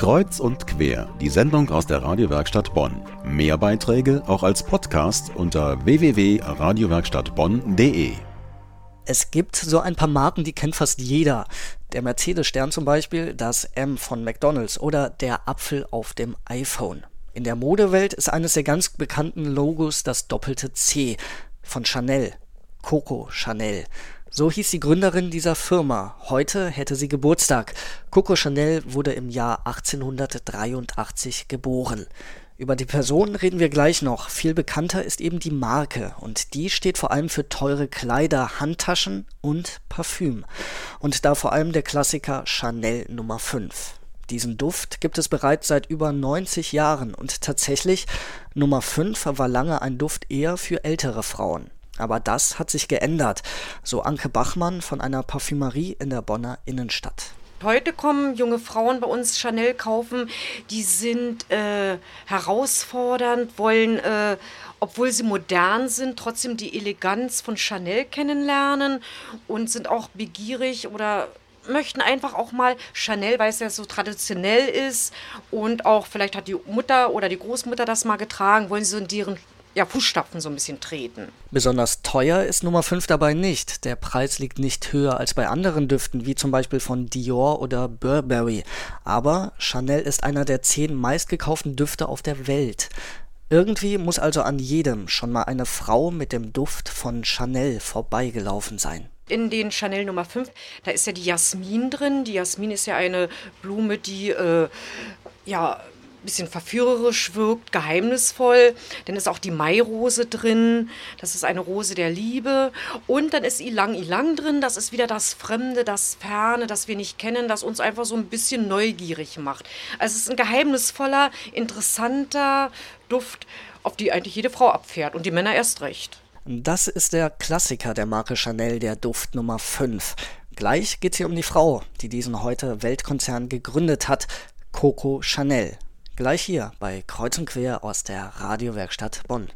Kreuz und quer, die Sendung aus der Radiowerkstatt Bonn. Mehr Beiträge auch als Podcast unter www.radiowerkstattbonn.de. Es gibt so ein paar Marken, die kennt fast jeder. Der Mercedes-Stern zum Beispiel, das M von McDonalds oder der Apfel auf dem iPhone. In der Modewelt ist eines der ganz bekannten Logos das doppelte C von Chanel. Coco Chanel. So hieß die Gründerin dieser Firma. Heute hätte sie Geburtstag. Coco Chanel wurde im Jahr 1883 geboren. Über die Person reden wir gleich noch. Viel bekannter ist eben die Marke und die steht vor allem für teure Kleider, Handtaschen und Parfüm. Und da vor allem der Klassiker Chanel Nummer 5. Diesen Duft gibt es bereits seit über 90 Jahren und tatsächlich Nummer 5 war lange ein Duft eher für ältere Frauen. Aber das hat sich geändert, so Anke Bachmann von einer Parfümerie in der Bonner Innenstadt. Heute kommen junge Frauen bei uns Chanel kaufen, die sind äh, herausfordernd, wollen, äh, obwohl sie modern sind, trotzdem die Eleganz von Chanel kennenlernen und sind auch begierig oder möchten einfach auch mal Chanel, weil es ja so traditionell ist und auch vielleicht hat die Mutter oder die Großmutter das mal getragen, wollen sie so in deren ja, Fußstapfen so ein bisschen treten. Besonders teuer ist Nummer 5 dabei nicht. Der Preis liegt nicht höher als bei anderen Düften, wie zum Beispiel von Dior oder Burberry. Aber Chanel ist einer der zehn meistgekauften Düfte auf der Welt. Irgendwie muss also an jedem schon mal eine Frau mit dem Duft von Chanel vorbeigelaufen sein in den Chanel Nummer 5, da ist ja die Jasmin drin. Die Jasmin ist ja eine Blume, die äh, ja bisschen verführerisch wirkt, geheimnisvoll. Dann ist auch die Mairose drin. Das ist eine Rose der Liebe. Und dann ist Ilang Ilang drin. Das ist wieder das Fremde, das Ferne, das wir nicht kennen, das uns einfach so ein bisschen neugierig macht. Also es ist ein geheimnisvoller, interessanter Duft, auf die eigentlich jede Frau abfährt und die Männer erst recht. Das ist der Klassiker der Marke Chanel, der Duft Nummer 5. Gleich geht es hier um die Frau, die diesen heute Weltkonzern gegründet hat, Coco Chanel. Gleich hier bei Kreuz und Quer aus der Radiowerkstatt Bonn.